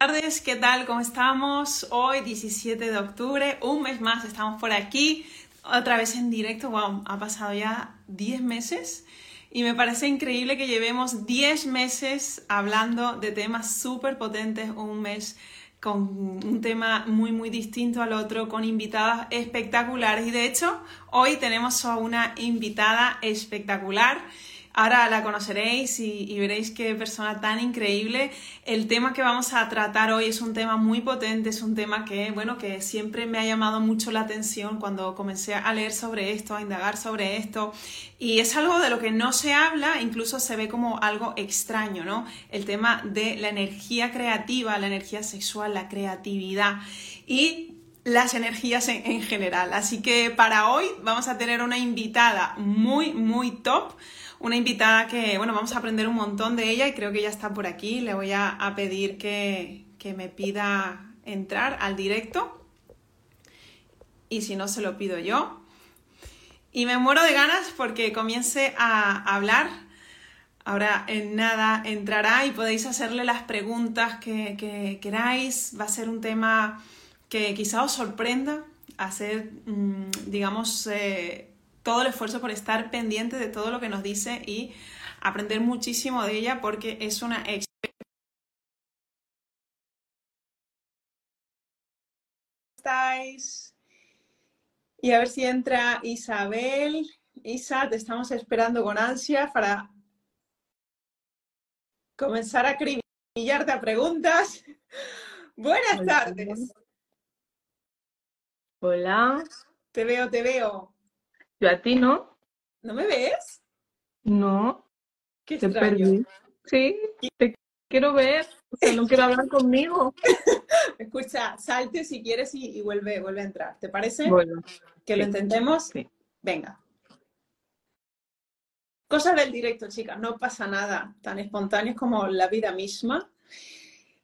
Buenas tardes, ¿qué tal? ¿Cómo estamos? Hoy, 17 de octubre, un mes más estamos por aquí, otra vez en directo. Wow, ha pasado ya 10 meses y me parece increíble que llevemos 10 meses hablando de temas súper potentes, un mes con un tema muy muy distinto al otro, con invitadas espectaculares y de hecho hoy tenemos a una invitada espectacular Ahora la conoceréis y, veréis qué persona tan increíble. El tema que vamos a tratar hoy es un tema muy potente, es un tema que, bueno, que siempre me ha llamado mucho la atención cuando comencé a leer sobre esto, a indagar sobre esto. Y es algo de lo que no se habla, incluso se ve como algo extraño, ¿no? El tema de la energía creativa, la energía sexual, la creatividad. Y las energías en, en, general. Así que para hoy vamos a tener una invitada muy, muy top, una invitada que, bueno, vamos a aprender un montón de ella y creo que ya está por aquí. Le voy a, pedir que, me pida entrar al directo y si no, se lo pido yo. Y me muero de ganas porque comience a hablar. Ahora en nada entrará y podéis hacerle las preguntas que, queráis. Va a ser un tema que quizá os sorprenda, hacer, mm, digamos, eh, todo el esfuerzo por estar pendiente de todo lo que nos dice y aprender muchísimo de ella porque es una experta. estáis? Y a ver si entra Isabel. Isa, te estamos esperando con ansia para comenzar a acribillarte a preguntas. Buenas tardes. Hola. Te veo, te veo. Yo a ti no. ¿No me ves? No. Qué te perdí. Sí, te quiero ver. O no quiero hablar conmigo. Escucha, salte si quieres y, vuelve, vuelve a entrar. ¿Te parece? Bueno. ¿Que lo intentemos? Sí. Venga. Cosas del directo, chicas, no pasa nada. Tan espontáneos como la vida misma.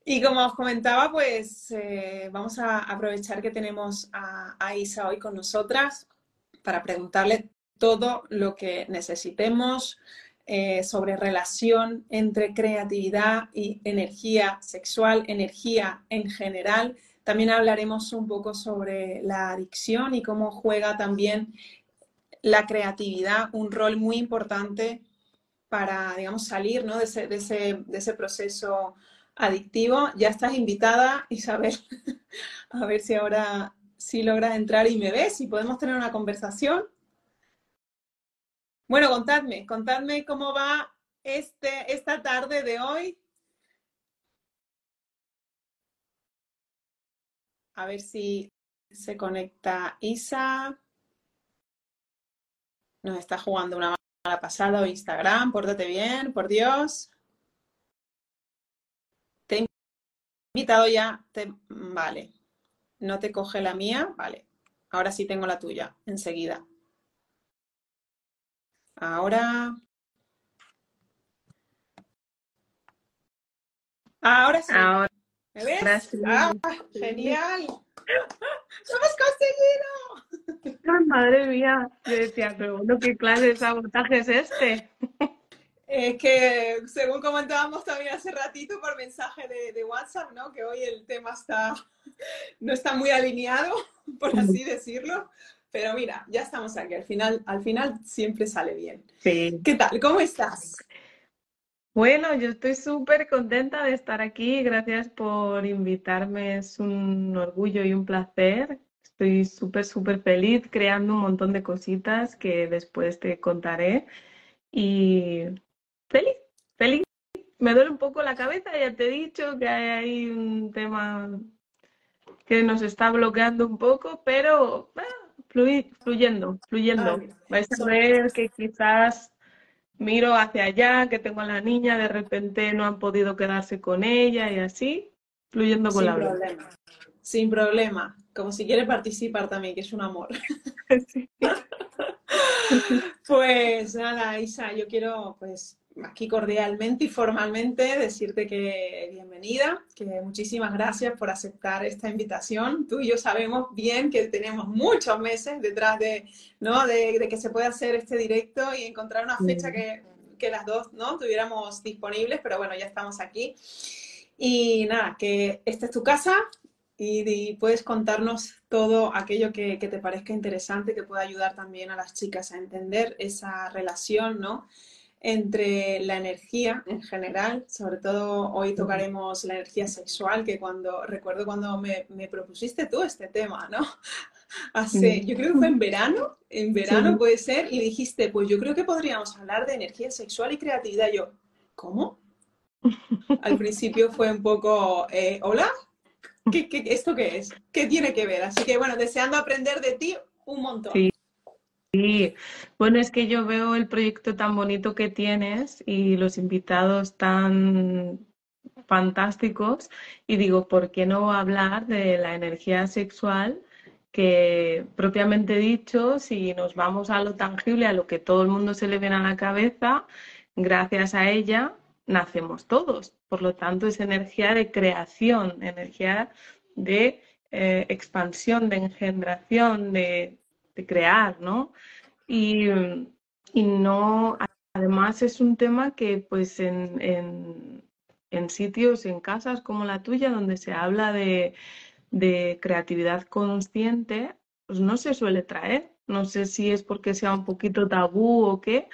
Y como os comentaba, pues eh, vamos a aprovechar que tenemos a, a Isa hoy con nosotras para preguntarle todo lo que necesitemos eh, sobre relación entre creatividad y energía sexual, energía en general. También hablaremos un poco sobre la adicción y cómo juega también la creatividad un rol muy importante para, digamos, salir de, ese, de, ese, de ese proceso adictivo. Ya estás invitada, Isabel, a ver si ahora si logras entrar y me ves y podemos tener una conversación. Bueno, contadme, contadme cómo va este, esta tarde de hoy. A ver si se conecta Isa. Nos está jugando una mala pasada o Instagram. Pórtate bien, por Dios. Te he invitado ya. Te... Vale. No te coge la mía, vale. Ahora sí tengo la tuya, enseguida. Ahora. Ahora sí. Ahora. ¿Me ves? Ah, genial. ¡Lo hemos conseguido! madre mía, yo decía, pero bueno, ¿qué clase de sabotaje es este? Es que, según comentábamos también hace ratito por mensaje de, WhatsApp, ¿no? Que hoy el tema está, no está muy alineado, por así decirlo. Pero mira, ya estamos aquí. Al final, al final siempre sale bien. Sí. ¿Qué tal? ¿Cómo estás? Bueno, yo estoy súper contenta de estar aquí. Gracias por invitarme. Es un orgullo y un placer. Estoy súper, súper feliz creando un montón de cositas que después te contaré. Y feliz, feliz. Me duele un poco la cabeza, ya te he dicho que hay un tema que nos está bloqueando un poco, pero fluyendo, fluyendo. Ah, Vais a ver que quizás miro hacia allá, que tengo a la niña, de repente no han podido quedarse con ella y así, fluyendo con Sin la problema. Sin problema. como si quiere participar también, que es un amor. pues nada, Isa, yo quiero pues aquí cordialmente y formalmente decirte que bienvenida, que muchísimas gracias por aceptar esta invitación. Tú y yo sabemos bien que tenemos muchos meses detrás de, ¿no? de, que se pueda hacer este directo y encontrar una fecha que, que, las dos ¿no? tuviéramos disponibles, pero bueno, ya estamos aquí. Y nada, que esta es tu casa, y, puedes contarnos todo aquello que, te parezca interesante, que pueda ayudar también a las chicas a entender esa relación, ¿no? Entre la energía en general, sobre todo hoy tocaremos la energía sexual, que cuando recuerdo cuando me, propusiste tú este tema, ¿no? Hace, yo creo que fue en verano, en verano puede ser, y dijiste, pues yo creo que podríamos hablar de energía sexual y creatividad. Yo, ¿cómo? Al principio fue un poco, eh, ¿hola? ¿Qué, esto qué es? ¿Qué tiene que ver? Así que bueno, deseando aprender de ti un montón. Sí. Sí, bueno, es que yo veo el proyecto tan bonito que tienes y los invitados tan fantásticos y digo, ¿por qué no hablar de la energía sexual? que propiamente dicho, si nos vamos a lo tangible, a lo que todo el mundo se le viene a la cabeza, gracias a ella nacemos todos. Por lo tanto, es energía de creación, energía de eh, expansión, de engendración, de, crear, ¿no? Y, no, además es un tema que pues en, sitios, en casas como la tuya, donde se habla de, de creatividad consciente, pues no se suele traer. No sé si es porque sea un poquito tabú o qué,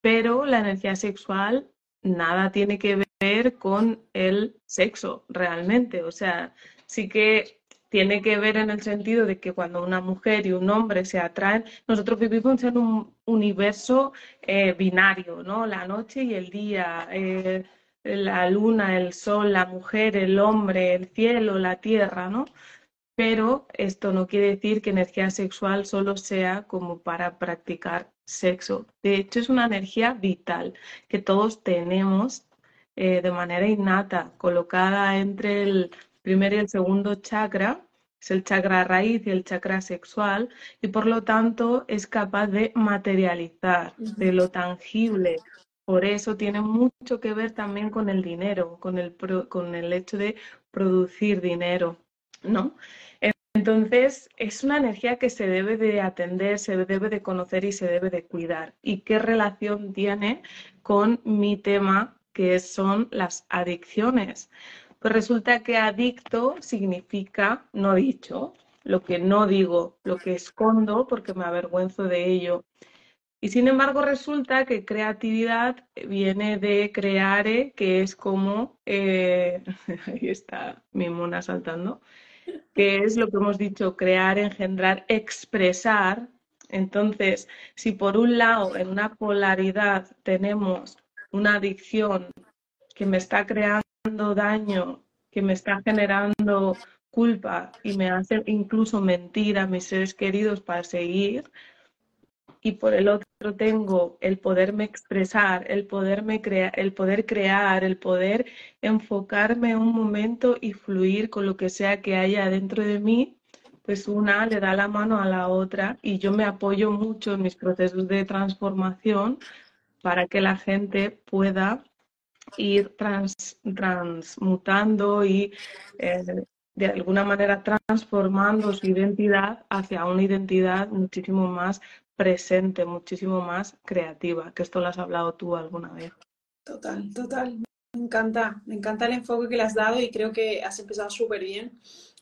pero la energía sexual nada tiene que ver con el sexo realmente. O sea, sí que tiene que ver en el sentido de que cuando una mujer y un hombre se atraen, nosotros vivimos en un universo eh, binario, ¿no? La noche y el día, eh, la luna, el sol, la mujer, el hombre, el cielo, la tierra, ¿no? Pero esto no quiere decir que energía sexual solo sea como para practicar sexo. De hecho, es una energía vital que todos tenemos eh, de manera innata, colocada entre el primer y el segundo chakra, es el chakra raíz y el chakra sexual, y por lo tanto es capaz de materializar, de lo tangible. Por eso tiene mucho que ver también con el dinero, con el, con el hecho de producir dinero, ¿no? Entonces, es una energía que se debe de atender, se debe de conocer y se debe de cuidar. ¿Y qué relación tiene con mi tema, que son las adicciones? Pues resulta que adicto significa no dicho, lo que no digo, lo que escondo porque me avergüenzo de ello. Y sin embargo resulta que creatividad viene de creare, que es como, eh, ahí está mi mona saltando, que es lo que hemos dicho, crear, engendrar, expresar. Entonces, si por un lado en una polaridad tenemos una adicción que me está creando daño, que me está generando culpa y me hace incluso mentir a mis seres queridos para seguir, y por el otro tengo el poderme expresar, el poderme crear, el poder crear, el poder enfocarme un momento y fluir con lo que sea que haya dentro de mí, pues una le da la mano a la otra y yo me apoyo mucho en mis procesos de transformación para que la gente pueda ir transmutando y eh, de alguna manera transformando su identidad hacia una identidad muchísimo más presente, muchísimo más creativa, que esto lo has hablado tú alguna vez. Total, total. Me encanta, me encanta el enfoque que le has dado y creo que has empezado súper bien,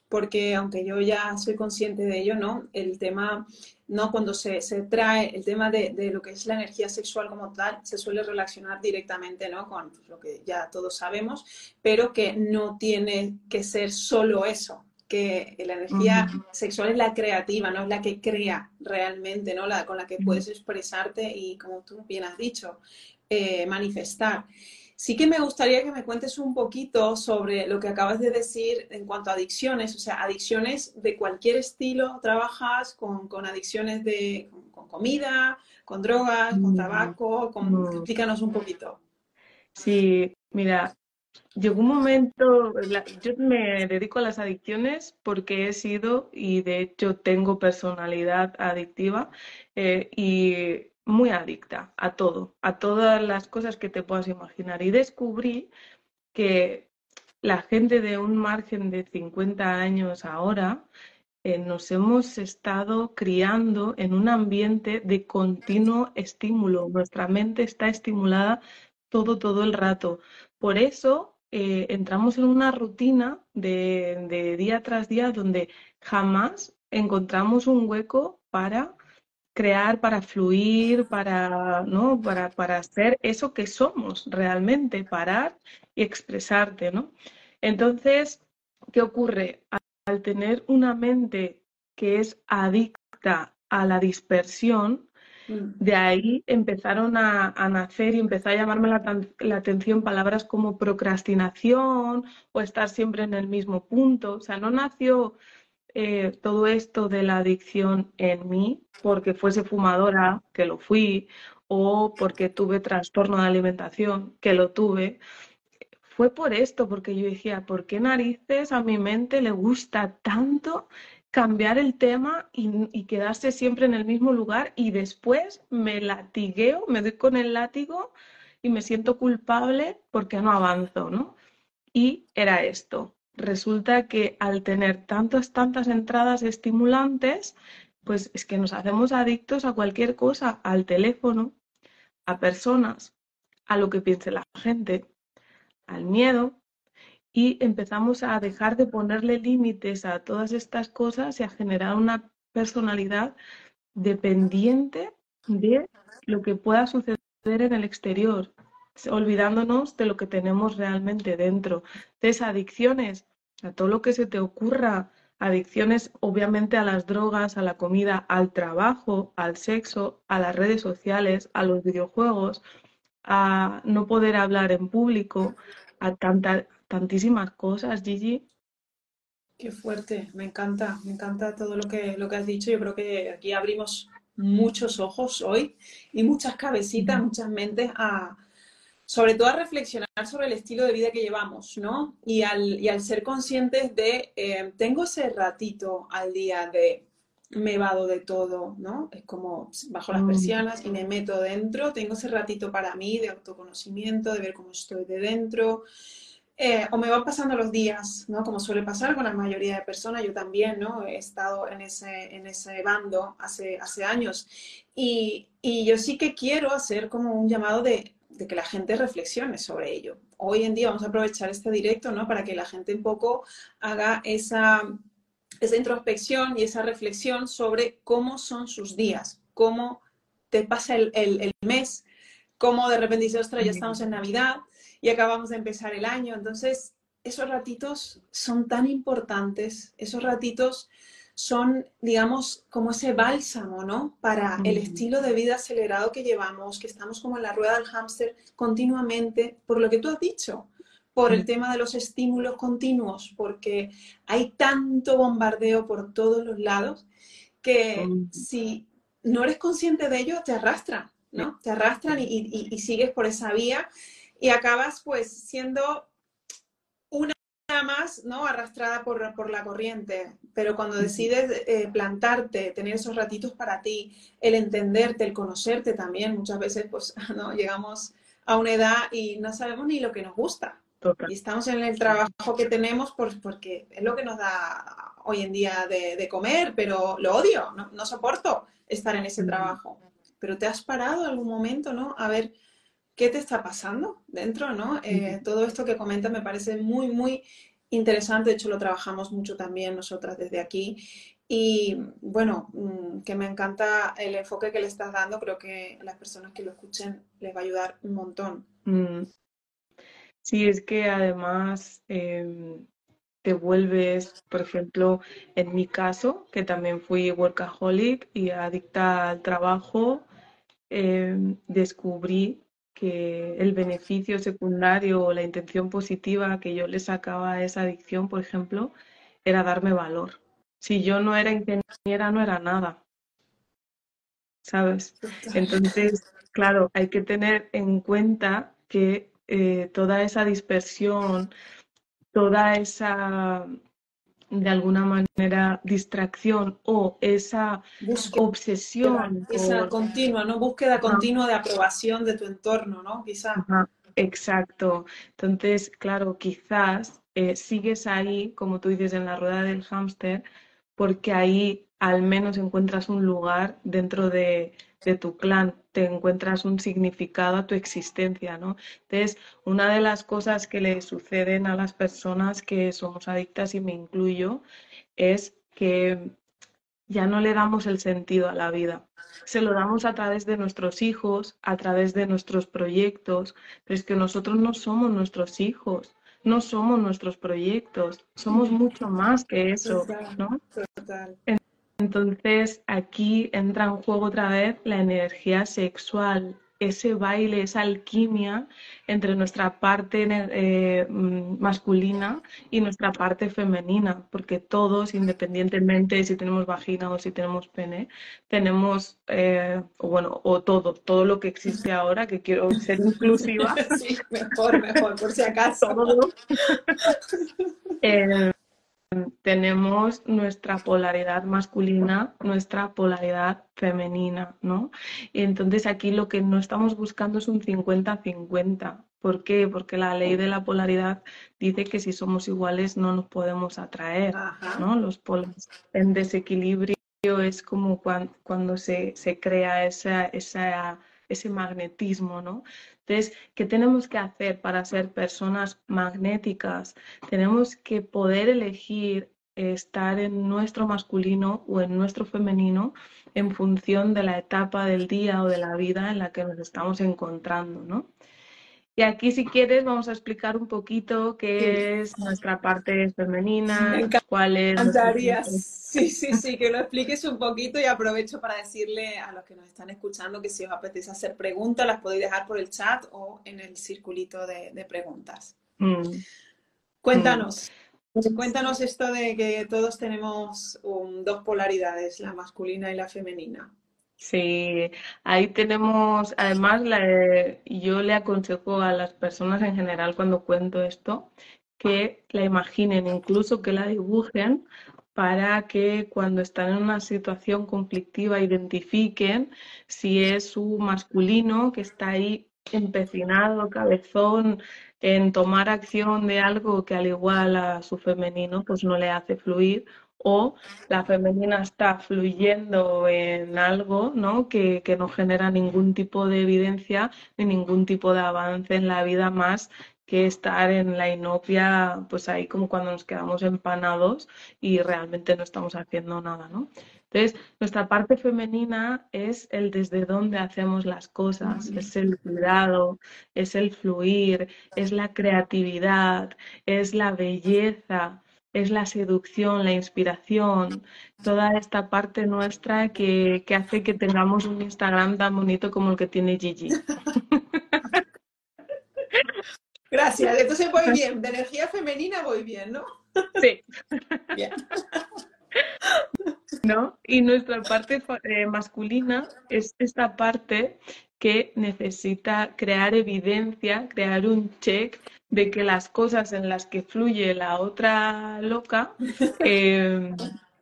porque aunque yo ya soy consciente de ello, ¿no? El tema, ¿no? Cuando se, se trae el tema de, de, lo que es la energía sexual como tal, se suele relacionar directamente, ¿no? Con lo que ya todos sabemos, pero que no tiene que ser solo eso, que la energía sexual es la creativa, no es la que crea realmente, ¿no? La con la que puedes expresarte y, como tú bien has dicho, eh, manifestar. Sí que me gustaría que me cuentes un poquito sobre lo que acabas de decir en cuanto a adicciones, o sea, adicciones de cualquier estilo, trabajas con, adicciones de con, comida, con drogas, con tabaco, con... explícanos un poquito. Sí, mira, llegó un momento, yo me dedico a las adicciones porque he sido y de hecho tengo personalidad adictiva eh, y muy adicta a todo, a todas las cosas que te puedas imaginar. Y descubrí que la gente de un margen de 50 años ahora eh, nos hemos estado criando en un ambiente de continuo estímulo. Nuestra mente está estimulada todo, todo el rato. Por eso eh, entramos en una rutina de, día tras día donde jamás encontramos un hueco para crear, para fluir, para, ¿no? para, para ser eso que somos realmente, parar y expresarte, ¿no? Entonces, ¿qué ocurre? Al tener una mente que es adicta a la dispersión, Mm. De ahí empezaron a, nacer y empezó a llamarme la, atención palabras como procrastinación o estar siempre en el mismo punto. O sea, no nació eh, todo esto de la adicción en mí porque fuese fumadora, que lo fui, o porque tuve trastorno de alimentación, que lo tuve. Fue por esto, porque yo decía, ¿por qué narices a mi mente le gusta tanto cambiar el tema y, quedarse siempre en el mismo lugar y después me latigueo, me doy con el látigo y me siento culpable porque no avanzo, ¿no? Y era esto. Resulta que al tener tantas, tantas entradas estimulantes, pues es que nos hacemos adictos a cualquier cosa, al teléfono, a personas, a lo que piense la gente, al miedo, y empezamos a dejar de ponerle límites a todas estas cosas y a generar una personalidad dependiente de lo que pueda suceder en el exterior, olvidándonos de lo que tenemos realmente dentro. Entonces, adicciones, a todo lo que se te ocurra, adicciones obviamente a las drogas, a la comida, al trabajo, al sexo, a las redes sociales, a los videojuegos, a no poder hablar en público, a tanta, tantísimas cosas, Gigi. Qué fuerte, me encanta, me encanta todo lo que, lo que has dicho. Yo creo que aquí abrimos muchos ojos hoy y muchas cabecitas, muchas mentes a, sobre todo a reflexionar sobre el estilo de vida que llevamos, ¿no? Y al, y al ser conscientes de, eh, tengo ese ratito al día de me vado de todo, ¿no? Es como bajo las mm. persianas y me meto dentro, tengo ese ratito para mí de autoconocimiento, de ver cómo estoy de dentro, eh, o me van pasando los días, ¿no? Como suele pasar con la mayoría de personas, yo también, ¿no? He estado en ese, en ese bando hace, hace años. Y, y yo sí que quiero hacer como un llamado de, de, que la gente reflexione sobre ello. Hoy en día vamos a aprovechar este directo, ¿no? Para que la gente un poco haga esa, introspección y esa reflexión sobre cómo son sus días, cómo te pasa el, el, el mes, cómo de repente dices, ostras, ya estamos en Navidad, y acabamos de empezar el año. Entonces, esos ratitos son tan importantes, esos ratitos son, digamos, como ese bálsamo, ¿no? Para el estilo de vida acelerado que llevamos, que estamos como en la rueda del hámster continuamente, por lo que tú has dicho, por el tema de los estímulos continuos, porque hay tanto bombardeo por todos los lados que si no eres consciente de ello, te arrastran, ¿no? Te arrastran y sigues por esa vía y acabas pues siendo más, ¿no? Arrastrada por, por la corriente. Pero cuando decides eh, plantarte, tener esos ratitos para ti, el entenderte, el conocerte también, muchas veces pues no llegamos a una edad y no sabemos ni lo que nos gusta. Y estamos en el trabajo que tenemos por, porque es lo que nos da hoy en día de, de comer, pero lo odio, no, no, soporto estar en ese trabajo. Pero te has parado algún momento, ¿no? A ver, qué te está pasando dentro, ¿no? Eh, todo esto que comentas me parece muy, muy interesante. De hecho, lo trabajamos mucho también nosotras desde aquí. Y bueno, mm, que me encanta el enfoque que le estás dando. Creo que a las personas que lo escuchen les va a ayudar un montón. Mm. Sí, es que además em, te vuelves, por ejemplo, en mi caso, que también fui workaholic y adicta al trabajo, em, descubrí que el beneficio secundario o la intención positiva que yo le sacaba a esa adicción, por ejemplo, era darme valor. Si yo no era ingeniera, no era nada. ¿Sabes? Entonces, claro, hay que tener en cuenta que eh, toda esa dispersión, toda esa, de alguna manera, distracción o esa obsesión. Esa continua, ¿no? Búsqueda continua de aprobación de tu entorno, ¿no? Quizás. Exacto. Entonces, claro, quizás eh, sigues ahí, como tú dices, en la rueda del hámster, porque ahí al menos encuentras un lugar dentro de, de tu clan, te encuentras un significado a tu existencia, ¿no? Entonces, una de las cosas que le suceden a las personas que somos adictas, y me incluyo, es que ya no le damos el sentido a la vida. Se lo damos a través de nuestros hijos, a través de nuestros proyectos, pero es que nosotros no somos nuestros hijos, no somos nuestros proyectos, somos mucho más que eso, ¿no? Total. Entonces aquí entra en juego otra vez la energía sexual, ese baile, esa alquimia entre nuestra parte eh, mm, masculina y nuestra parte femenina, porque todos, independientemente si tenemos vagina o si tenemos pene, tenemos, eh, o bueno, o todo, todo lo que existe ahora, que quiero ser inclusiva. Sí, mejor, mejor, por si acaso. eh, tenemos nuestra polaridad masculina, nuestra polaridad femenina, ¿no? Y entonces aquí lo que no estamos buscando es un 50-50. ¿Por qué? Porque la ley de la polaridad dice que si somos iguales no nos podemos atraer, ¿no? Los polos en desequilibrio es como cuando, se, se, crea esa, esa, ese magnetismo, ¿no? Entonces, ¿qué tenemos que hacer para ser personas magnéticas? Tenemos que poder elegir estar en nuestro masculino o en nuestro femenino en función de la etapa del día o de la vida en la que nos estamos encontrando, ¿no? Y aquí, si quieres, vamos a explicar un poquito qué es nuestra parte femenina, cuál es... Sí, sí, sí, que lo expliques un poquito y aprovecho para decirle a los que nos están escuchando que si os apetece hacer preguntas, las podéis dejar por el chat o en el circulito de, preguntas. Mm. Cuéntanos. Mm. Cuéntanos esto de que todos tenemos dos polaridades, la masculina y la femenina. Sí, ahí tenemos, además, yo le aconsejo a las personas en general cuando cuento esto que la imaginen, incluso que la dibujen para que cuando están en una situación conflictiva identifiquen si es su masculino que está ahí empecinado, cabezón, en tomar acción de algo que al igual a su femenino pues no le hace fluir o la femenina está fluyendo en algo ¿no? Que, que, no genera ningún tipo de evidencia ni ningún tipo de avance en la vida más que estar en la inopia, pues ahí como cuando nos quedamos empanados y realmente no estamos haciendo nada, ¿no? Entonces, nuestra parte femenina es el desde dónde hacemos las cosas, es el cuidado, es el fluir, es la creatividad, es la belleza, es la seducción, la inspiración, toda esta parte nuestra que, hace que tengamos un Instagram tan bonito como el que tiene Gigi. Gracias, entonces voy bien, de energía femenina voy bien, ¿no? Sí. Bien. ¿No? Y nuestra parte eh, masculina es esta parte que necesita crear evidencia, crear un check de que las cosas en las que fluye la otra loca em,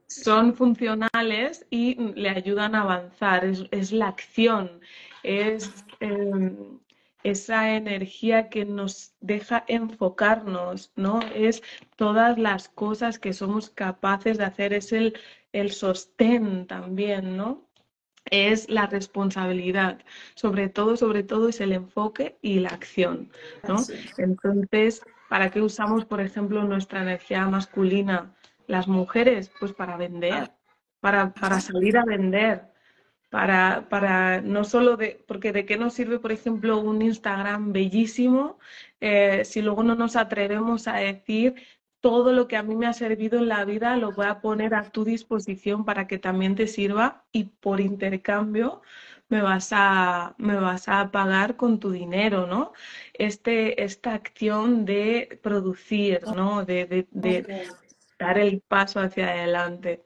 son funcionales y le ayudan a avanzar. Es, la acción, es em, esa energía que nos deja enfocarnos, ¿no? Es todas las cosas que somos capaces de hacer, es el, el sostén también, ¿no? Es la responsabilidad, sobre todo, sobre todo es el enfoque y la acción, ¿no? Entonces, ¿para qué usamos, por ejemplo, nuestra energía masculina las mujeres? Pues para vender, para, para salir a vender, para, para no solo de, porque de qué nos sirve, por ejemplo, un Instagram bellísimo eh, si luego no nos atrevemos a decir todo lo que a mí me ha servido en la vida lo voy a poner a tu disposición para que también te sirva y por intercambio me vas a, me vas a pagar con tu dinero, ¿no? Este, esta acción de producir, ¿no? De, dar el paso hacia adelante.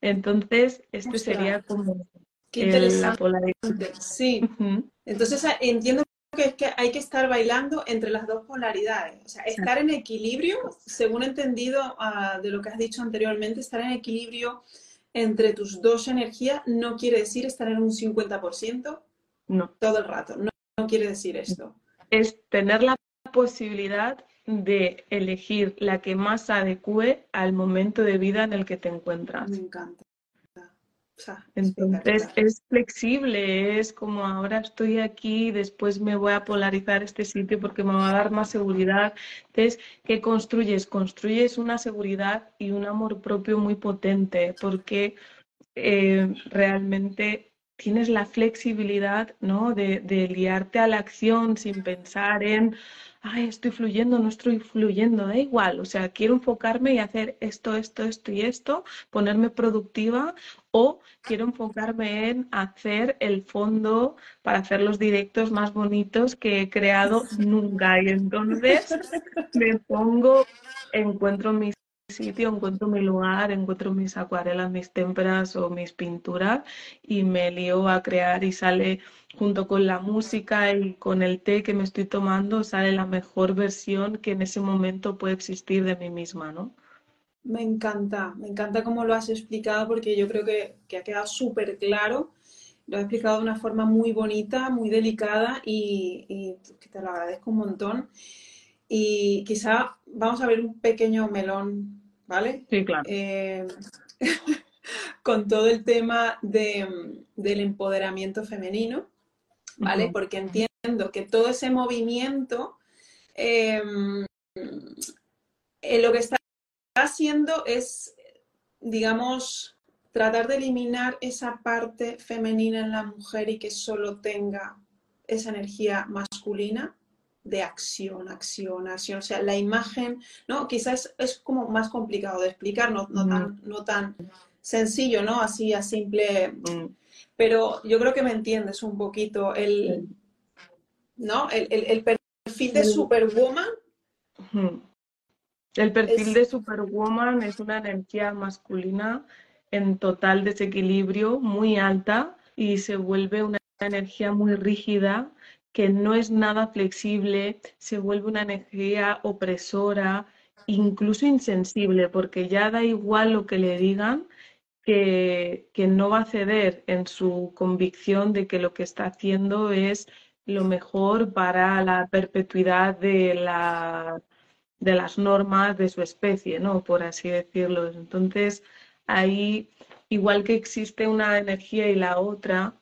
Entonces, este sería como Qué interesante. Sí. Entonces entiendo que es que hay que estar bailando entre las dos polaridades. O sea, estar en equilibrio, según he entendido ah, de lo que has dicho anteriormente, estar en equilibrio entre tus dos energías no quiere decir estar en un 50% no. todo el rato. No, no quiere decir esto. Es tener la posibilidad de elegir la que más adecue al momento de vida en el que te encuentras. Me encanta. Entonces es flexible, es como ahora estoy aquí, después me voy a polarizar este sitio porque me va a dar más seguridad. Entonces, ¿qué construyes? Construyes una seguridad y un amor propio muy potente porque eh, realmente tienes la flexibilidad ¿no? de, de liarte a la acción sin pensar en ay, estoy fluyendo, no estoy fluyendo, da igual, o sea, quiero enfocarme y hacer esto, esto, esto y esto, ponerme productiva o quiero enfocarme en hacer el fondo para hacer los directos más bonitos que he creado nunca. Y entonces me pongo, encuentro mis sitio, encuentro mi lugar, encuentro mis acuarelas, mis témperas o mis pinturas y me lío a crear y sale junto con la música y con el té que me estoy tomando, sale la mejor versión que en ese momento puede existir de mí misma, ¿no? Me encanta, me encanta cómo lo has explicado porque yo creo que, que ha quedado súper claro. Lo has explicado de una forma muy bonita, muy delicada y, te lo agradezco un montón. Y quizá vamos a ver un pequeño melón ¿vale? Sí, claro. Eh, con todo el tema del empoderamiento femenino, ¿vale? Porque entiendo que todo ese movimiento em, eh, lo que está haciendo es, digamos, tratar de eliminar esa parte femenina en la mujer y que solo tenga esa energía masculina de acción, acción, acción. O sea, la imagen, ¿no? Quizás es como más complicado de explicar, no, tan, no tan sencillo, ¿no? Así a simple. Pero yo creo que me entiendes un poquito el, ¿no? El, perfil de Superwoman. El perfil de Superwoman es una energía masculina en total desequilibrio, muy alta, y se vuelve una energía muy rígida que no es nada flexible, se vuelve una energía opresora, incluso insensible, porque ya da igual lo que le digan, que, que, no va a ceder en su convicción de que lo que está haciendo es lo mejor para la perpetuidad de, la, de las normas de su especie, ¿no? Por así decirlo. Entonces, ahí, igual que existe una energía y la otra,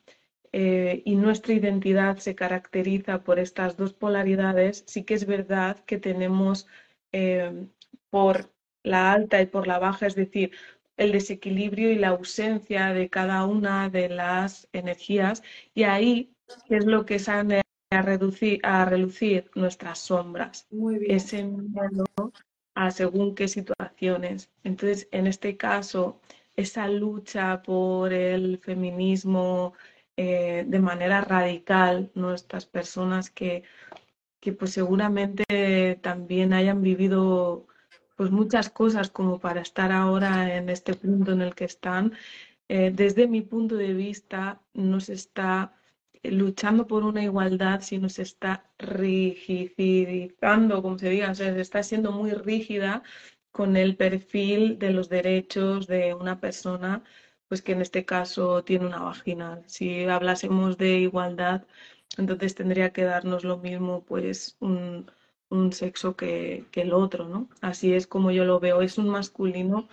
eh, y nuestra identidad se caracteriza por estas dos polaridades, sí que es verdad que tenemos eh, por la alta y por la baja, es decir, el desequilibrio y la ausencia de cada una de las energías, y ahí es lo que sale a, reducir, a relucir nuestras sombras, Muy bien. ese miedo a según qué situaciones. Entonces, en este caso, esa lucha por el feminismo, eh, de manera radical nuestras personas que, que pues seguramente también hayan vivido pues muchas cosas como para estar ahora en este punto en el que están. Eh, desde mi punto de vista, no se está luchando por una igualdad, sino se está rigidizando, como se diga, o sea, se está siendo muy rígida con el perfil de los derechos de una persona pues que en este caso tiene una vagina. Si hablásemos de igualdad, entonces tendría que darnos lo mismo, pues un, sexo que, el otro, ¿no? Así es como yo lo veo. Es un masculino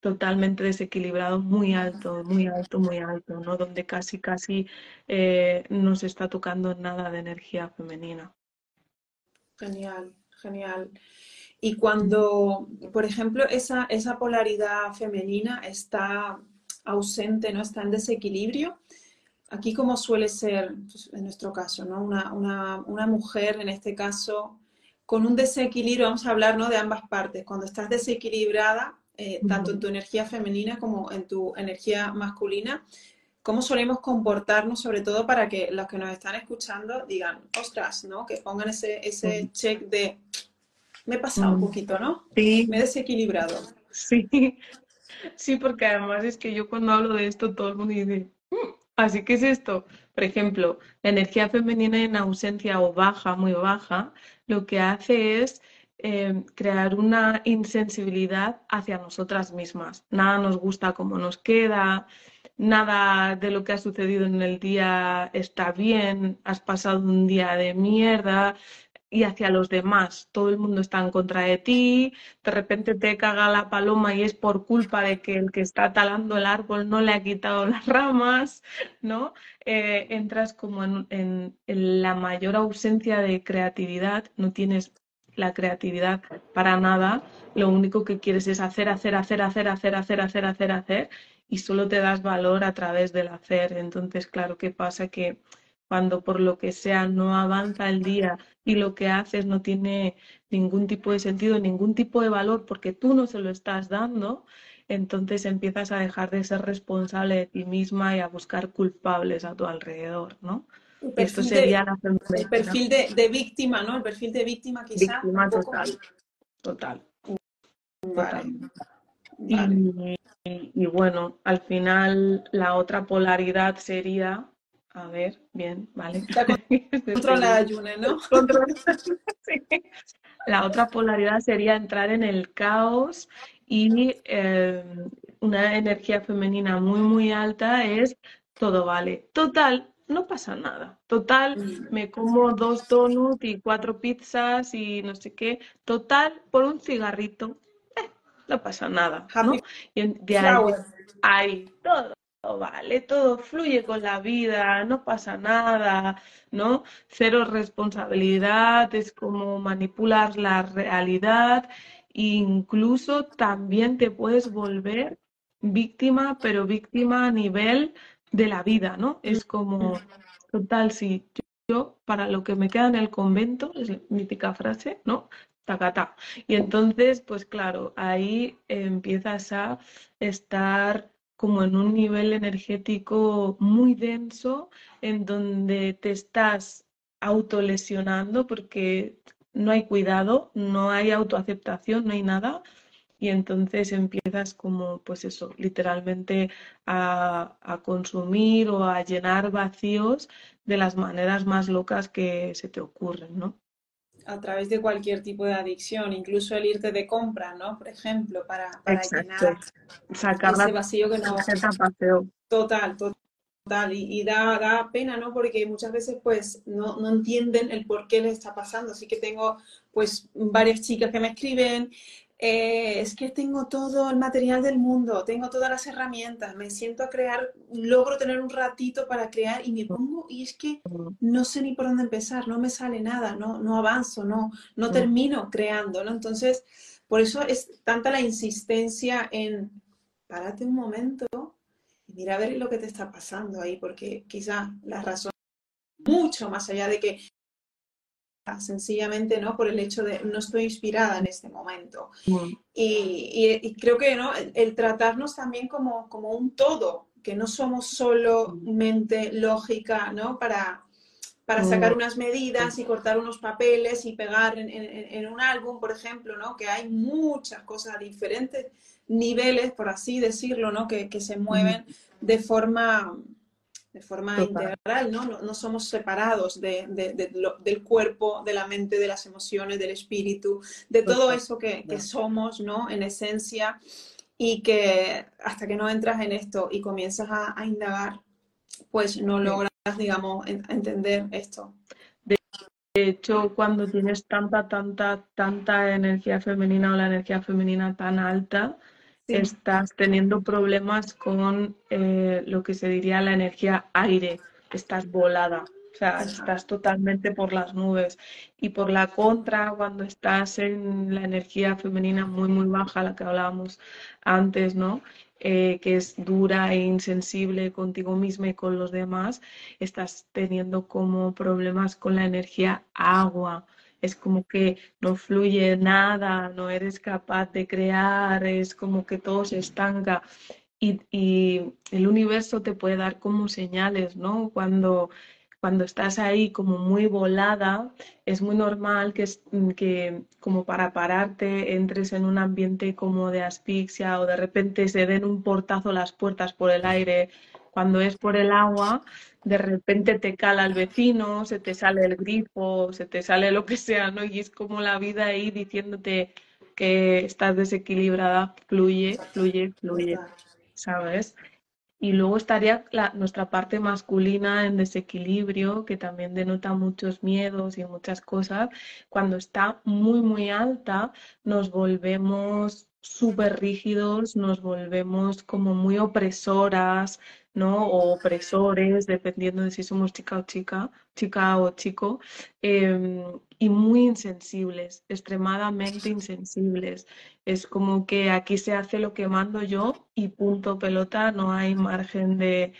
totalmente desequilibrado, muy alto, muy alto, muy alto, ¿no? Donde casi, casi eh, no se está tocando nada de energía femenina. Genial, genial. Y cuando, por ejemplo, esa, esa polaridad femenina está ausente, ¿no? Está en desequilibrio. Aquí como suele ser, pues, en nuestro caso, ¿no? Una, mujer, en este caso, con un desequilibrio, vamos a hablar ¿no? de ambas partes. Cuando estás desequilibrada, eh, tanto en tu energía femenina como en tu energía masculina, ¿cómo solemos comportarnos, sobre todo para que los que nos están escuchando digan, ostras, ¿no? Que pongan ese, ese check de, me he pasado un poquito, ¿no? Sí. Me he desequilibrado. Sí, Sí, porque además es que yo cuando hablo de esto todo el mundo dice, mm, Así que es esto, por ejemplo, la energía femenina en ausencia o baja, muy baja, lo que hace es eh, crear una insensibilidad hacia nosotras mismas. Nada nos gusta como nos queda, nada de lo que ha sucedido en el día está bien, has pasado un día de mierda, y hacia los demás. Todo el mundo está en contra de ti, de repente te caga la paloma y es por culpa de que el que está talando el árbol no le ha quitado las ramas, ¿no? Eh, entras como en, la mayor ausencia de creatividad, no tienes la creatividad para nada, lo único que quieres es hacer, hacer, hacer, hacer, hacer, hacer, hacer, hacer, hacer, y solo te das valor a través del hacer. Entonces, claro, ¿qué pasa? Que cuando por lo que sea no avanza el día y lo que haces no tiene ningún tipo de sentido, ningún tipo de valor porque tú no se lo estás dando, entonces empiezas a dejar de ser responsable de ti misma y a buscar culpables a tu alrededor, ¿no? Esto sería el perfil de, víctima, ¿no? El perfil de víctima quizá. Víctima total, total. y bueno, al final la otra polaridad sería a ver, bien, vale. Controla Yune, ¿no? La otra polaridad sería entrar en el caos y eh, una energía femenina muy, muy alta es todo vale. Total, no pasa nada. Total, mm. me como dos donuts y cuatro pizzas y no sé qué. Total, por un cigarrito, eh, no pasa nada. ¿no? Y de ahí, ahí, todo vale, todo fluye con la vida, no pasa nada, ¿no? Cero responsabilidad, es como manipular la realidad, incluso también te puedes volver víctima, pero víctima a nivel de la vida, ¿no? Es como, total, si yo, para lo que me queda en el convento, es la mítica frase, ¿no? Tacata. Y entonces, pues claro, ahí empiezas a estar como en un nivel energético muy denso en donde te estás autolesionando porque no hay cuidado, no hay autoaceptación, no hay nada. Y entonces empiezas como, pues eso, literalmente a, a consumir o a llenar vacíos de las maneras más locas que se te ocurren, ¿no? A través de cualquier tipo de adicción, incluso el irte de compra, ¿no? Por ejemplo, para, para llenar Sacar ese vacío que no... Total, total. Y, da, da, pena, ¿no? Porque muchas veces pues no, no entienden el por qué les está pasando. Así que tengo pues varias chicas que me escriben eh, es que tengo todo el material del mundo, tengo todas las herramientas, me siento a crear, logro tener un ratito para crear y me pongo y es que no sé ni por dónde empezar, no me sale nada, no, no avanzo, no, no termino creando, ¿no? Entonces, por eso es tanta la insistencia en párate un momento y mira a ver lo que te está pasando ahí, porque quizá la razón mucho más allá de que sencillamente no por el hecho de no estoy inspirada en este momento. Mm. Y, creo que ¿no? el, tratarnos también como, como un todo, que no somos solo mente lógica ¿no? para, para sacar unas medidas y cortar unos papeles y pegar en, en, un álbum, por ejemplo, ¿no? que hay muchas cosas, diferentes niveles, por así decirlo, ¿no? que, que se mueven de forma de forma integral, ¿no? ¿no? somos separados de, del cuerpo, de la mente, de las emociones, del espíritu, de todo eso que, somos, ¿no? En esencia, y que hasta que no entras en esto y comienzas a, indagar, pues no logras, digamos, entender esto. De hecho, cuando tienes tanta, tanta, tanta energía femenina o la energía femenina tan alta, estás teniendo problemas con eh, lo que se diría la energía aire, estás volada, o sea, estás totalmente por las nubes. Y por la contra, cuando estás en la energía femenina muy, muy baja, la que hablábamos antes, ¿no? Eh, que es dura e insensible contigo misma y con los demás, estás teniendo como problemas con la energía agua es como que no fluye nada, no eres capaz de crear, es como que todo se estanca. Y, el universo te puede dar como señales, ¿no? Cuando, cuando estás ahí como muy volada, es muy normal que, que como para pararte entres en un ambiente como de asfixia o de repente se den un portazo las puertas por el aire Cuando es por el agua, de repente te cala el vecino, se te sale el grifo, se te sale lo que sea, ¿no? Y es como la vida ahí diciéndote que estás desequilibrada, fluye, fluye, fluye, ¿sabes? Y luego estaría nuestra parte masculina en desequilibrio, que también denota muchos miedos y muchas cosas. Cuando está muy, muy alta, nos volvemos súper rígidos, nos volvemos como muy opresoras, ¿no? O opresores, dependiendo de si somos chica o chica, chica o chico, em, y muy insensibles, extremadamente insensibles. Es como que aquí se hace lo que mando yo y punto pelota, no hay margen de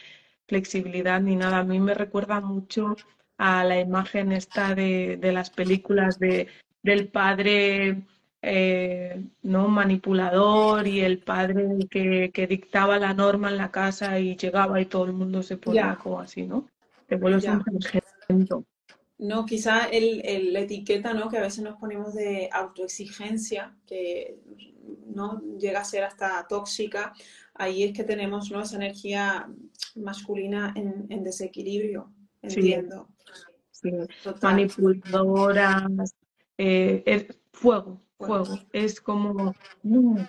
flexibilidad ni nada. A mí me recuerda mucho a la imagen esta de, de las películas de, del padre eh, ¿no? manipulador y el padre que, que, dictaba la norma en la casa y llegaba y todo el mundo se ponía como así, ¿no? Te vuelves un. No, quizá el, el, la etiqueta ¿no? que a veces nos ponemos de autoexigencia, que no llega a ser hasta tóxica, ahí es que tenemos ¿no? esa energía masculina en, en desequilibrio, entiendo. Sí, Manipuladoras, eh, fuego, fuego. Es como,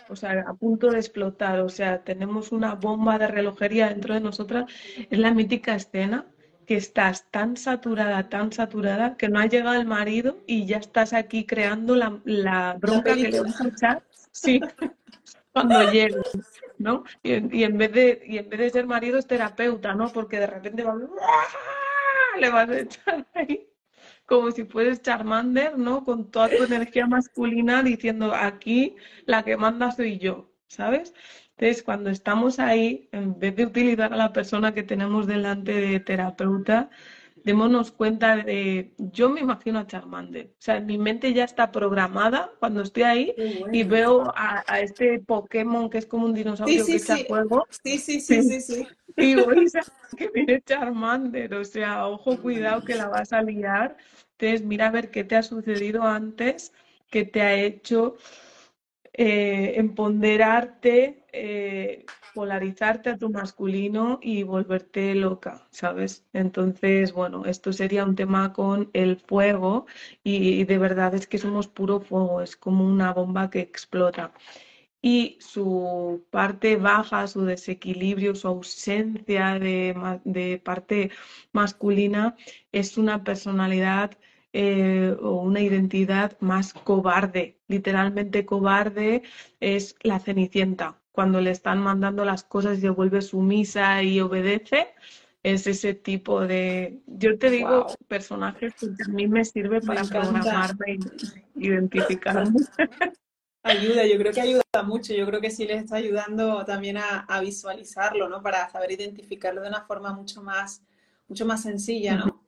o sea, a punto de explotar. O sea, tenemos una bomba de relojería dentro de nosotras. Es la mítica escena que estás tan saturada, tan saturada, que no ha llegado el marido y ya estás aquí creando la, la bronca que le vas a echar. Sí, cuando llegue, ¿no? Y, y, en vez de, y en vez de ser marido es terapeuta, ¿no? Porque de repente va, le vas a echar ahí como si fueres Charmander, ¿no? Con toda tu energía masculina diciendo, aquí la que manda soy yo, ¿sabes? Entonces, cuando estamos ahí, en vez de utilizar a la persona que tenemos delante de terapeuta, démonos cuenta de, yo me imagino a Charmander, o sea, mi mente ya está programada cuando estoy ahí y veo a, este Pokémon que es como un dinosaurio que echa fuego. Sí, sí, sí, sí, sí. Y voy a que viene Charmander, o sea, ojo, cuidado que la vas a liar mira a ver qué te ha sucedido antes, qué te ha hecho eh, empoderarte, eh, polarizarte a tu masculino y volverte loca, ¿sabes? Entonces, bueno, esto sería un tema con el fuego y, de verdad es que somos puro fuego, es como una bomba que explota y su parte baja, su desequilibrio, su ausencia de, parte masculina es una personalidad eh, o una identidad más cobarde. Literalmente cobarde es la cenicienta. Cuando le están mandando las cosas y se vuelve sumisa y obedece, es ese tipo de, yo te digo, personajes que a mí me sirve para programarme y identificarme. Ayuda, yo creo que ayuda mucho, yo creo que sí les está ayudando también a, a, visualizarlo, ¿no? Para saber identificarlo de una forma mucho más, mucho más sencilla, ¿no?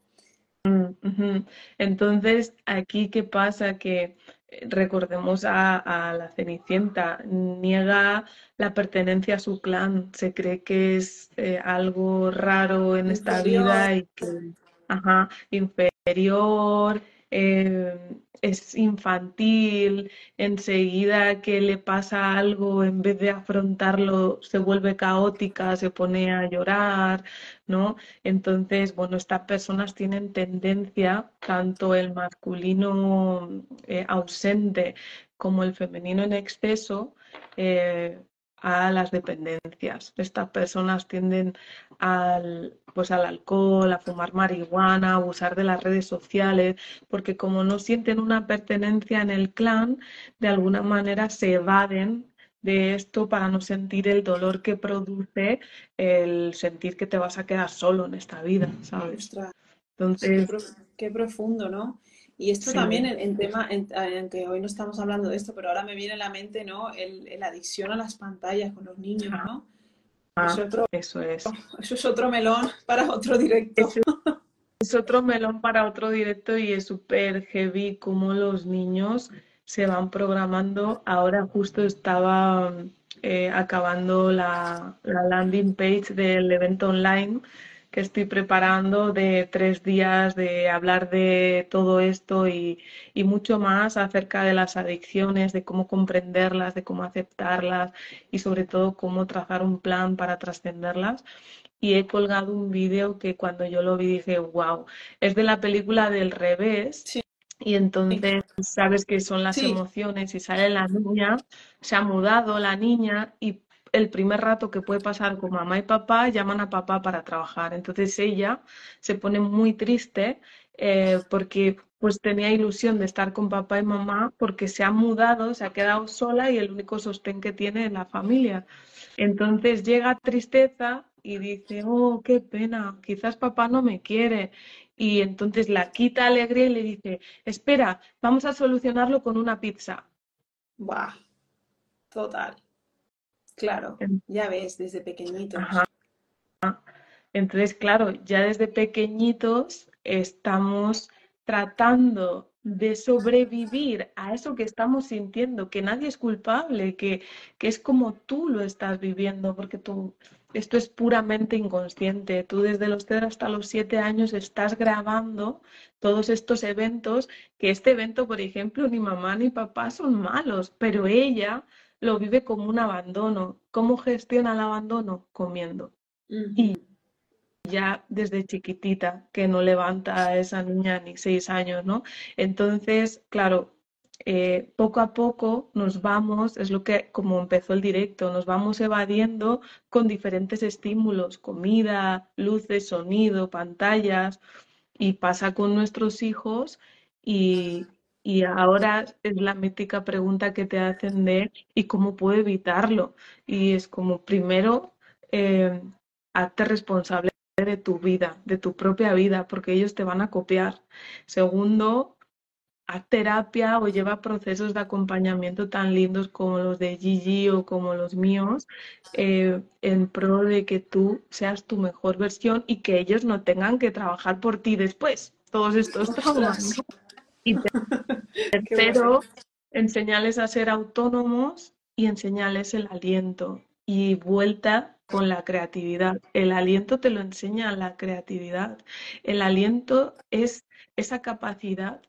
Entonces, aquí qué pasa que recordemos a, la Cenicienta, niega la pertenencia a su clan, se cree que es eh, algo raro en esta vida y que, ajá, inferior, eh, es infantil, enseguida que le pasa algo, en vez de afrontarlo, se vuelve caótica, se pone a llorar, ¿no? Entonces, bueno, estas personas tienen tendencia, tanto el masculino eh, ausente como el femenino en exceso, eh, a las dependencias. Estas personas tienden al, pues al alcohol, a fumar marihuana, a abusar de las redes sociales, porque como no sienten una pertenencia en el clan, de alguna manera se evaden de esto para no sentir el dolor que produce el sentir que te vas a quedar solo en esta vida, ¿sabes? Entonces, qué, profundo, ¿no? Y esto también en, tema, en, que hoy no estamos hablando de esto, pero ahora me viene a la mente, ¿no? El, adicción a las pantallas con los niños, ¿no? Ah, eso, es otro, eso, es. Eso es otro melón para otro directo. es otro melón para otro directo y es súper heavy como los niños se van programando. Ahora justo estaba eh, acabando la, la landing page del evento online que estoy preparando de tres días de hablar de todo esto y, y mucho más acerca de las adicciones, de cómo comprenderlas, de cómo aceptarlas y sobre todo cómo trazar un plan para trascenderlas. Y he colgado un vídeo que cuando yo lo vi dije, wow, es de la película del revés. Y entonces sabes que son las emociones y sale la niña, se ha mudado la niña y el primer rato que puede pasar con mamá y papá llaman a papá para trabajar. Entonces ella se pone muy triste eh, porque pues tenía ilusión de estar con papá y mamá porque se ha mudado, se ha quedado sola y el único sostén que tiene es la familia. Entonces llega tristeza y dice, oh, qué pena, quizás papá no me quiere. Y entonces la quita alegría y le dice, espera, vamos a solucionarlo con una pizza. Bah, total. Claro, ya ves, desde pequeñitos. Entonces, claro, ya desde pequeñitos estamos tratando de sobrevivir a eso que estamos sintiendo, que nadie es culpable, que, que es como tú lo estás viviendo, porque tú, esto es puramente inconsciente. Tú desde los 3 hasta los 7 años estás grabando todos estos eventos, que este evento, por ejemplo, ni mamá ni papá son malos, pero ella lo vive como un abandono. ¿Cómo gestiona el abandono? Comiendo. Y ya desde chiquitita, que no levanta a esa niña ni seis años, ¿no? Entonces, claro, eh, poco a poco nos vamos, es lo que como empezó el directo, nos vamos evadiendo con diferentes estímulos, comida, luces, sonido, pantallas, y pasa con nuestros hijos y, y ahora es la mítica pregunta que te hacen de ¿y cómo puedo evitarlo? Y es como primero, eh, hazte responsable de tu vida, de tu propia vida, porque ellos te van a copiar. Segundo, haz terapia o lleva procesos de acompañamiento tan lindos como los de Gigi o como los míos, eh, en pro de que tú seas tu mejor versión y que ellos no tengan que trabajar por ti después. Todos estos traumas. Y tercero, enseñarles a ser autónomos y enseñarles el aliento y vuelta con la creatividad. El aliento te lo enseña la creatividad. El aliento es esa capacidad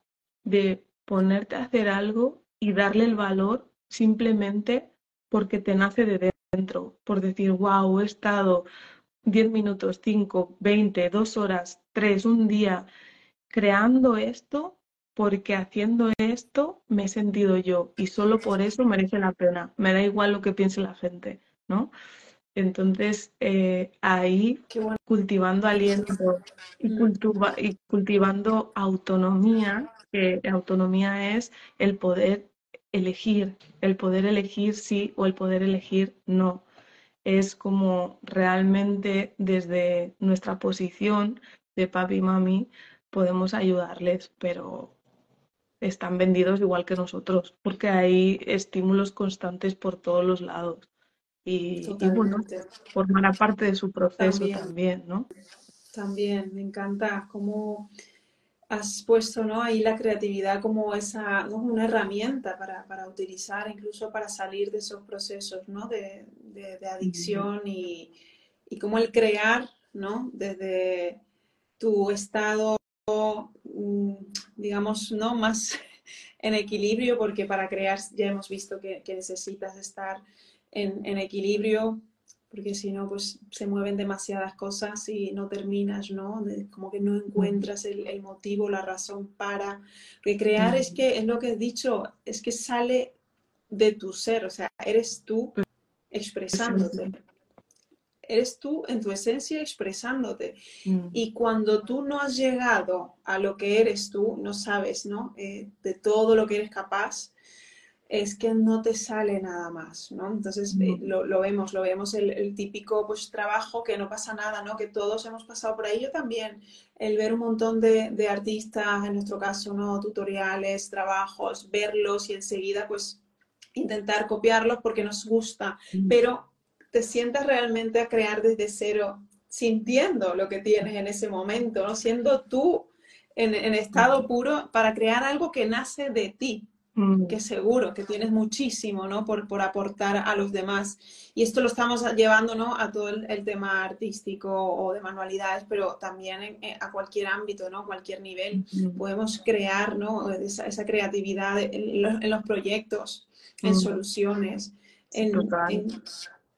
de ponerte a hacer algo y darle el valor simplemente porque te nace de dentro, por decir, wow, he estado 10 minutos, 5, 20, 2 horas, 3, un día creando esto porque haciendo esto me he sentido yo y solo por eso merece la pena. Me da igual lo que piense la gente, ¿no? Entonces, eh, ahí cultivando aliento y, y, cultivando autonomía, que autonomía es el poder elegir, el poder elegir sí o el poder elegir no. Es como realmente desde nuestra posición de papi y mami podemos ayudarles, pero están vendidos igual que nosotros, porque hay estímulos constantes por todos los lados. Y, bueno, formará parte de su proceso también, ¿no? También, me encanta cómo has puesto ¿no? ahí la creatividad como esa, una herramienta para, para, utilizar, incluso para salir de esos procesos ¿no? de, de, adicción y, y cómo el crear ¿no? desde tu estado digamos, ¿no? Más en equilibrio, porque para crear ya hemos visto que, necesitas estar en, equilibrio, porque si no, pues se mueven demasiadas cosas y no terminas, ¿no? como que no encuentras el, motivo, la razón para. Porque crear es que, es lo que he dicho, es que sale de tu ser, o sea, eres tú expresándote eres tú en tu esencia expresándote. Mm. Y cuando tú no has llegado a lo que eres tú, no sabes, ¿no? Eh, de todo lo que eres capaz, es que no te sale nada más, ¿no? Entonces eh, lo, vemos, lo vemos el, típico pues trabajo que no pasa nada, ¿no? Que todos hemos pasado por ahí. Yo también, el ver un montón de, de artistas, en nuestro caso, ¿no? Tutoriales, trabajos, verlos y enseguida pues intentar copiarlos porque nos gusta, mm. pero te sientas realmente a crear desde cero, sintiendo lo que tienes en ese momento, ¿no? siendo tú en, estado puro para crear algo que nace de ti, mm. que seguro que tienes muchísimo, ¿no? Por, por, aportar a los demás. Y esto lo estamos llevando, ¿no? A todo el, tema artístico o de manualidades, pero también a cualquier ámbito, ¿no? Cualquier nivel. Podemos crear, ¿no? Esa, esa creatividad en los, proyectos, en soluciones, en,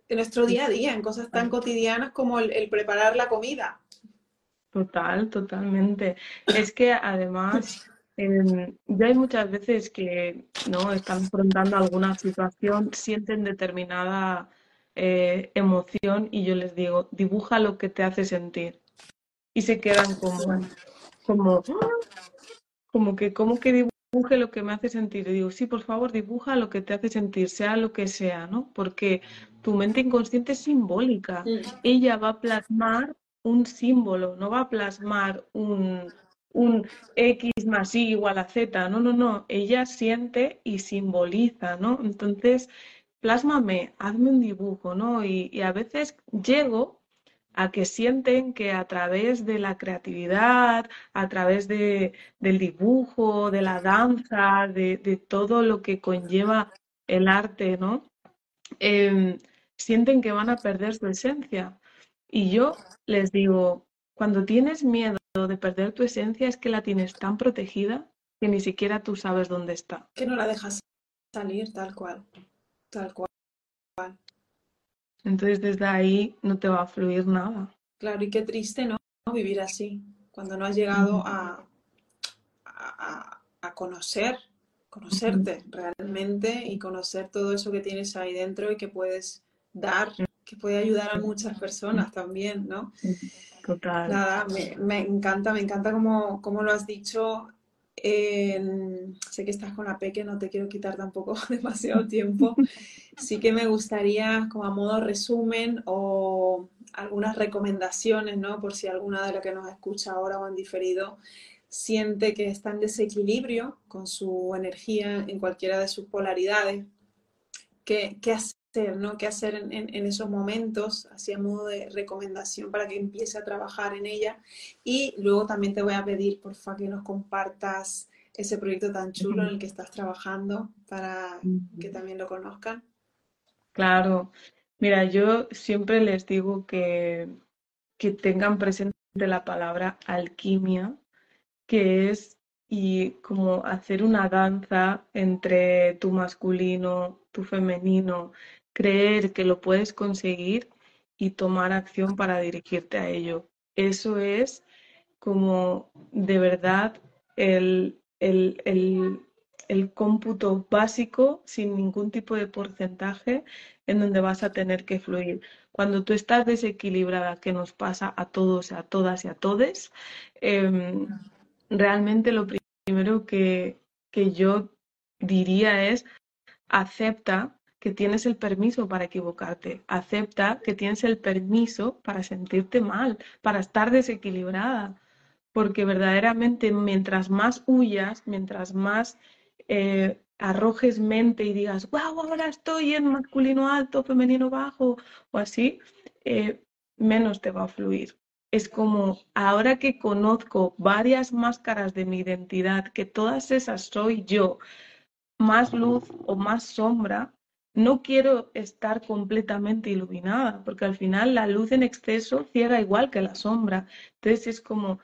en, nuestro día a día, en cosas tan cotidianas como el preparar la comida. Total, totalmente. Es que además em, ya hay muchas veces que no están afrontando alguna situación, sienten determinada eh, emoción y yo les digo, dibuja lo que te hace sentir. Y se quedan como, como, como que, como que dibuje lo que me hace sentir. Y digo, sí, por favor, dibuja lo que te hace sentir, sea lo que sea, ¿no? Porque tu mente inconsciente es simbólica. Ella va a plasmar un símbolo, no va a plasmar un, un X más Y igual a Z, no, no, no, ella siente y simboliza, ¿no? Entonces, plásmame, hazme un dibujo, ¿no? Y, a veces llego a que sienten que a través de la creatividad, a través de, del dibujo, de la danza, de, todo lo que conlleva el arte, ¿no? Em, sienten que van a perder su esencia. Y yo les digo, cuando tienes miedo de perder tu esencia es que la tienes tan protegida que ni siquiera tú sabes dónde está. Que no la dejas salir tal cual, tal cual. Entonces desde ahí no te va a fluir nada. Claro, y qué triste, ¿no? Vivir así, cuando no has llegado a, a, conocer, conocerte realmente y conocer todo eso que tienes ahí dentro y que puedes dar que puede ayudar a muchas personas también, ¿no? Total. Nada, me, encanta, me encanta como, como lo has dicho. Sé que estás con la peque, no te quiero quitar tampoco demasiado tiempo. Sí que me gustaría, como a modo resumen o algunas recomendaciones, ¿no? Por si alguna de las que nos escucha ahora o han diferido siente que está en desequilibrio con su energía en cualquiera de sus polaridades. ¿Qué, qué hacer? ¿No? ¿Qué hacer en, esos momentos? Así a modo de recomendación para que empiece a trabajar en ella. Y luego también te voy a pedir, porfa, que nos compartas ese proyecto tan chulo en el que estás trabajando para que también lo conozcan. Claro. Mira, yo siempre les digo que, que tengan presente la palabra alquimia, que es y como hacer una danza entre tu masculino, tu femenino, creer que lo puedes conseguir y tomar acción para dirigirte a ello. Eso es como de verdad el, el, cómputo básico sin ningún tipo de porcentaje en donde vas a tener que fluir. Cuando tú estás desequilibrada, que nos pasa a todos, a todas y a todes, em, realmente lo primero que, que yo diría es acepta que tienes el permiso para equivocarte. Acepta que tienes el permiso para sentirte mal, para estar desequilibrada. Porque verdaderamente mientras más huyas, mientras más eh, arrojes mente y digas, wow, ahora estoy en masculino alto, femenino bajo, o así, eh, menos te va a fluir. Es como ahora que conozco varias máscaras de mi identidad, que todas esas soy yo, más luz o más sombra, no quiero estar completamente iluminada, porque al final la luz en exceso ciega igual que la sombra. Entonces es como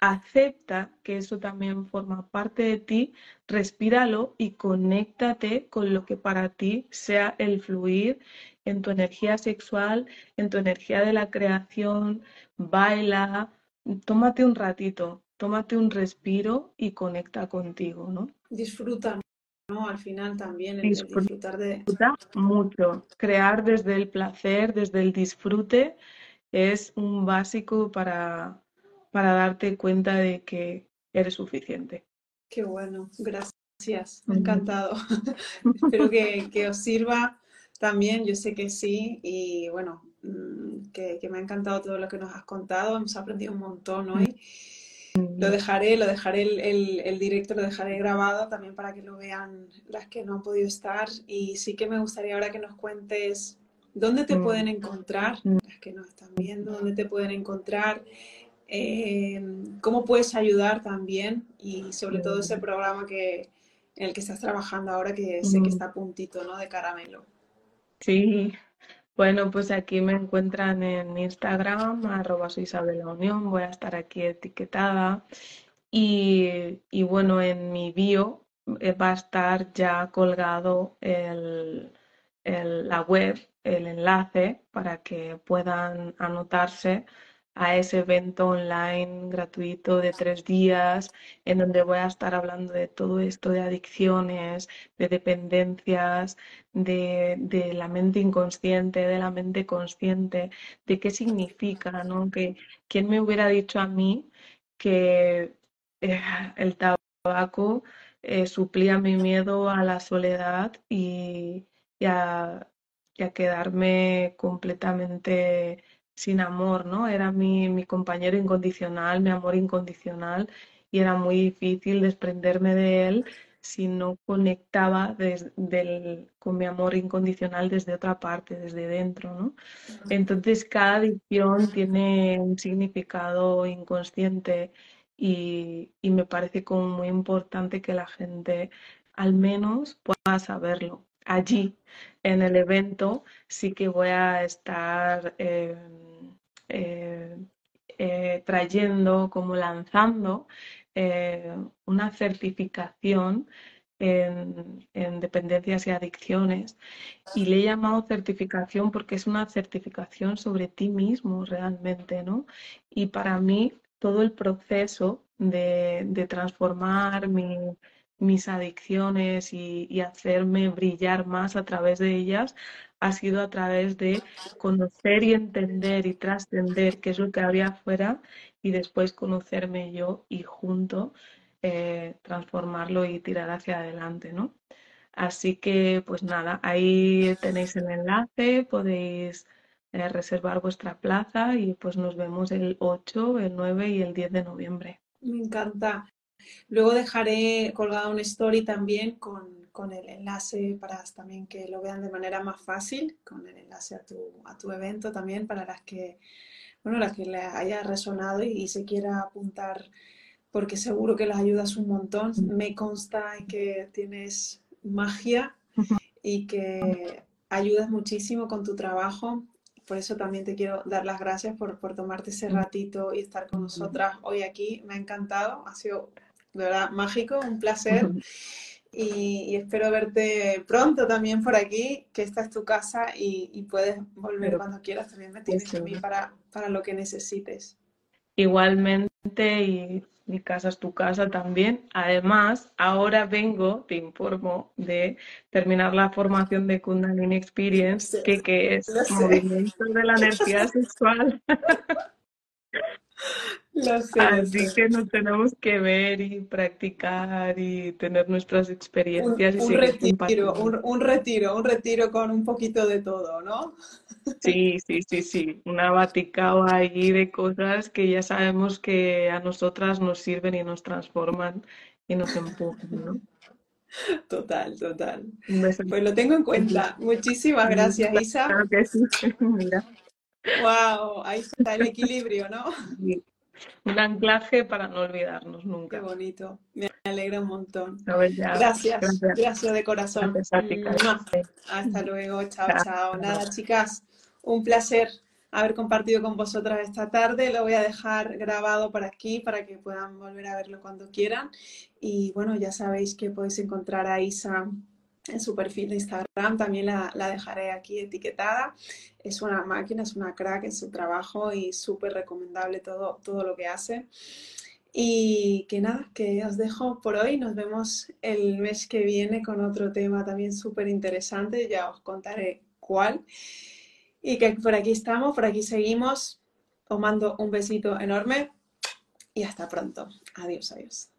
acepta que eso también forma parte de ti, respíralo y conéctate con lo que para ti sea el fluir en tu energía sexual, en tu energía de la creación, baila, tómate un ratito, tómate un respiro y conecta contigo, ¿no? Disfruta. ¿No? Al final también el, disfrutar de... mucho. Crear desde el placer, desde el disfrute, es un básico para, para darte cuenta de que eres suficiente. Qué bueno, gracias, me ha encantado. Espero que, que, os sirva también, yo sé que sí, y bueno, mm, que, que, me ha encantado todo lo que nos has contado, hemos aprendido un montón hoy. Lo dejaré, lo dejaré el, el, directo, lo dejaré grabado también para que lo vean las que no han podido estar. Y sí que me gustaría ahora que nos cuentes dónde te pueden encontrar, las que nos están viendo, dónde te pueden encontrar, eh, cómo puedes ayudar también y sobre todo ese programa que, en el que estás trabajando ahora, que sé que está a puntito, ¿no? De caramelo. Sí, bueno, pues aquí me encuentran en Instagram, arroba soy Isabel La Unión, voy a estar aquí etiquetada. Y, y bueno, en mi bio eh, va a estar ya colgado el, el- la web, el enlace para que puedan anotarse a ese evento online gratuito de tres días en donde voy a estar hablando de todo esto de adicciones, de dependencias, de, de la mente inconsciente, de la mente consciente, de qué significa, ¿no? Que quién me hubiera dicho a mí que eh, el tabaco eh, suplía mi miedo a la soledad y, y a, y a quedarme completamente sin amor, ¿no? Era mi, mi compañero incondicional, mi amor incondicional, y era muy difícil desprenderme de él si no conectaba del- con mi amor incondicional desde otra parte, desde dentro, ¿no? Entonces, cada adicción tiene un significado inconsciente y, y me parece como muy importante que la gente al menos pueda saberlo. Allí, en el evento, sí que voy a estar eh, eh, eh, trayendo, como lanzando una certificación en, en dependencias y adicciones y le he llamado certificación porque es una certificación sobre ti mismo realmente, ¿no? Y para mí todo el proceso de, de transformar mi- mis adicciones y, hacerme brillar más a través de ellas ha sido a través de conocer y entender y trascender qué es lo que había afuera y después conocerme yo y junto eh, transformarlo y tirar hacia adelante, ¿no? Así que, pues nada, ahí tenéis el enlace, podéis eh, reservar vuestra plaza y pues nos vemos el 8, el 9 y el 10 de noviembre. Me encanta. Luego dejaré colgada una story también con, con el enlace para también que lo vean de manera más fácil, con el enlace a tu, a tu evento también para las que, bueno, las que le haya resonado y, y se quiera apuntar, porque seguro que les ayudas un montón. Me consta que tienes magia y que ayudas muchísimo con tu trabajo. Por eso también te quiero dar las gracias por, por tomarte ese ratito y estar con nosotras hoy aquí. Me ha encantado, ha sido de verdad mágico, un placer. Y, y espero verte pronto también por aquí, que esta es tu casa y, y puedes volver Pero, cuando quieras. También me tienes a mí para, para lo que necesites. Igualmente, y mi casa es tu casa también. Además, ahora vengo, te informo, de terminar la formación de Kundalini Experience, que, que es movimiento de la energía sexual. lo sé, lo Así sé. que nos tenemos que ver y practicar y tener nuestras Un, experiencias y un retiro, un, un retiro, un retiro con un poquito de todo, ¿no? Sí, sí, sí, sí, una baticao allí de cosas que ya sabemos que a nosotras nos sirven y nos transforman y nos empujan, ¿no? Total, total. Un. Pues lo tengo en cuenta. Muchísimas gracias, Isa. Claro que sí. Mira, Wow, ahí está el equilibrio, ¿no? y un anclaje para no olvidarnos Qué nunca. bonito. Me alegra un montón. Gracias, gracias, gracias de corazón. Carmen. Hasta luego, chao, chao. Chao. Nada, chicas, un placer haber compartido con vosotras esta tarde. Lo voy a dejar grabado por aquí para que puedan volver a verlo cuando quieran. Y bueno, ya sabéis que podéis encontrar a Isa en su perfil de Instagram. También la, la dejaré aquí etiquetada. Es una máquina, es una crack en su trabajo y súper recomendable todo, todo lo que hace. Y que nada, que os dejo por hoy. Nos vemos el mes que viene con otro tema también súper interesante. Ya os contaré cuál. Y que por aquí estamos, por aquí seguimos. Os mando un besito enorme y hasta pronto. Adiós, adiós.